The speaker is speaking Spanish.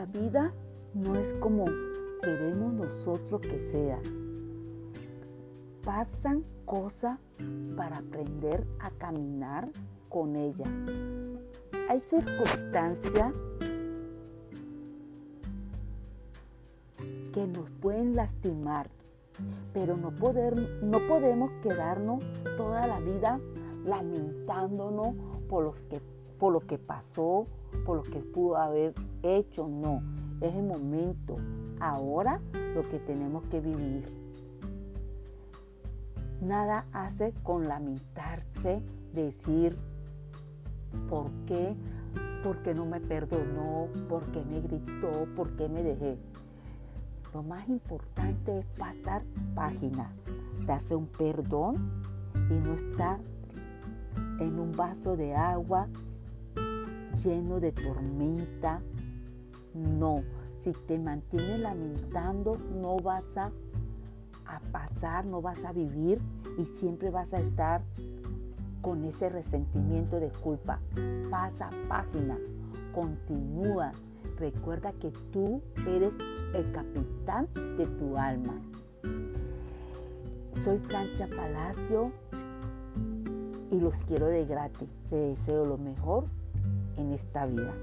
la vida no es como queremos nosotros que sea. Pasan cosas para aprender a caminar con ella. Hay circunstancias que nos pueden lastimar, pero no, poder, no podemos quedarnos toda la vida lamentándonos por los que por lo que pasó, por lo que pudo haber hecho. No, es el momento, ahora lo que tenemos que vivir. Nada hace con lamentarse, decir, ¿por qué? ¿Por qué no me perdonó? ¿Por qué me gritó? ¿Por qué me dejé? Lo más importante es pasar página, darse un perdón y no estar en un vaso de agua lleno de tormenta. No, si te mantienes lamentando, no vas a, a, pasar, no vas a vivir y siempre vas a estar con ese resentimiento de culpa. Pasa página, continúa. Recuerda que tú eres el capitán de tu alma. Soy Francia Palacio y los quiero de gratis. Te deseo lo mejor en esta vida.